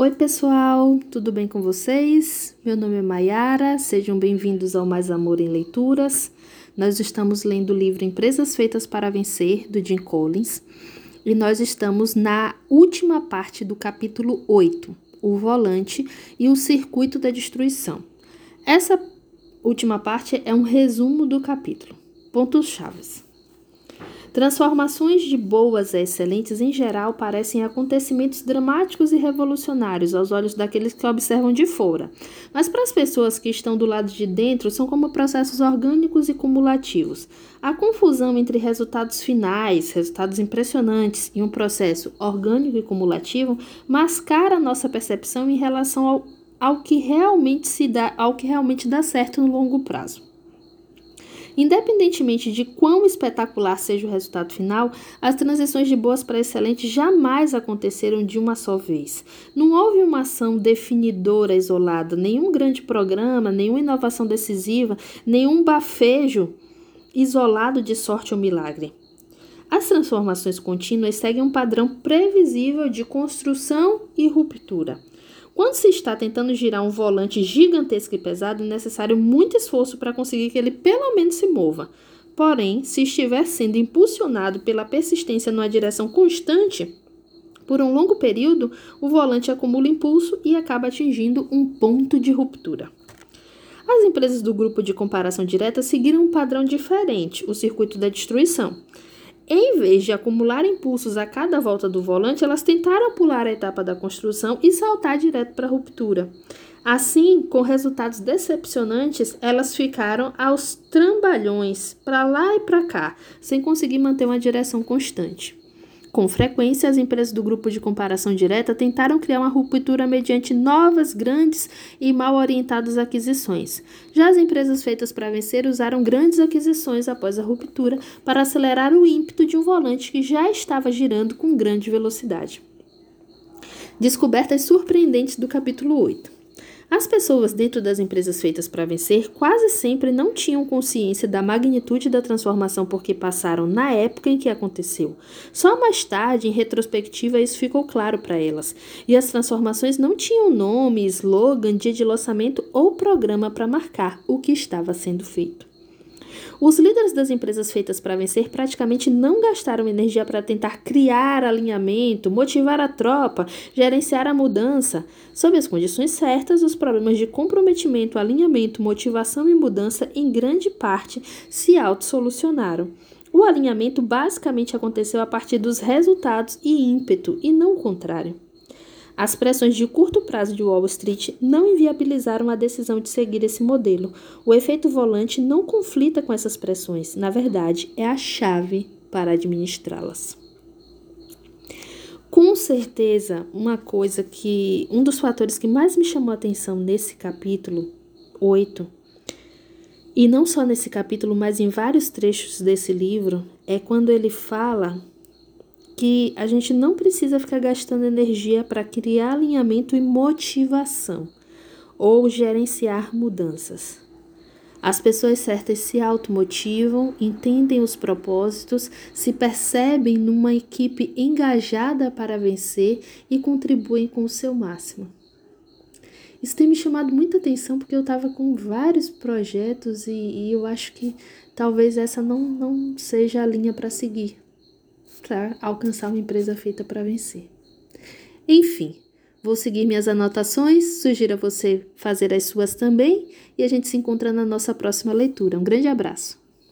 Oi, pessoal, tudo bem com vocês? Meu nome é Maiara, sejam bem-vindos ao Mais Amor em Leituras. Nós estamos lendo o livro Empresas Feitas para Vencer, do Jim Collins, e nós estamos na última parte do capítulo 8, o volante e o circuito da destruição. Essa última parte é um resumo do capítulo. Pontos chaves. Transformações de boas a excelentes em geral parecem acontecimentos dramáticos e revolucionários aos olhos daqueles que observam de fora, mas para as pessoas que estão do lado de dentro são como processos orgânicos e cumulativos. A confusão entre resultados finais, resultados impressionantes e um processo orgânico e cumulativo mascara nossa percepção em relação ao, ao que realmente se dá, ao que realmente dá certo no longo prazo. Independentemente de quão espetacular seja o resultado final, as transições de boas para excelentes jamais aconteceram de uma só vez. Não houve uma ação definidora isolada, nenhum grande programa, nenhuma inovação decisiva, nenhum bafejo isolado de sorte ou milagre. As transformações contínuas seguem um padrão previsível de construção e ruptura. Quando se está tentando girar um volante gigantesco e pesado, é necessário muito esforço para conseguir que ele pelo menos se mova. Porém, se estiver sendo impulsionado pela persistência numa direção constante, por um longo período, o volante acumula impulso e acaba atingindo um ponto de ruptura. As empresas do grupo de comparação direta seguiram um padrão diferente, o circuito da destruição. Em vez de acumular impulsos a cada volta do volante, elas tentaram pular a etapa da construção e saltar direto para a ruptura. Assim, com resultados decepcionantes, elas ficaram aos trambalhões, para lá e para cá, sem conseguir manter uma direção constante. Com frequência, as empresas do grupo de comparação direta tentaram criar uma ruptura mediante novas, grandes e mal orientadas aquisições. Já as empresas feitas para vencer usaram grandes aquisições após a ruptura para acelerar o ímpeto de um volante que já estava girando com grande velocidade. Descobertas surpreendentes do capítulo 8. As pessoas dentro das empresas feitas para vencer quase sempre não tinham consciência da magnitude da transformação porque passaram na época em que aconteceu. Só mais tarde, em retrospectiva, isso ficou claro para elas. E as transformações não tinham nome, slogan, dia de lançamento ou programa para marcar o que estava sendo feito. Os líderes das empresas feitas para vencer praticamente não gastaram energia para tentar criar alinhamento, motivar a tropa, gerenciar a mudança. Sob as condições certas, os problemas de comprometimento, alinhamento, motivação e mudança, em grande parte, se autossolucionaram. O alinhamento basicamente aconteceu a partir dos resultados e ímpeto, e não o contrário. As pressões de curto prazo de Wall Street não inviabilizaram a decisão de seguir esse modelo. O efeito volante não conflita com essas pressões, na verdade, é a chave para administrá-las. Com certeza, uma coisa que. Um dos fatores que mais me chamou a atenção nesse capítulo 8, e não só nesse capítulo, mas em vários trechos desse livro, é quando ele fala que a gente não precisa ficar gastando energia para criar alinhamento e motivação ou gerenciar mudanças. As pessoas certas se automotivam, entendem os propósitos, se percebem numa equipe engajada para vencer e contribuem com o seu máximo. Isso tem me chamado muita atenção porque eu estava com vários projetos e, e, eu acho que talvez essa não, não seja a linha para seguir para alcançar uma empresa feita para vencer. Enfim, vou seguir minhas anotações, sugiro a você fazer as suas também e a gente se encontra na nossa próxima leitura. Um grande abraço!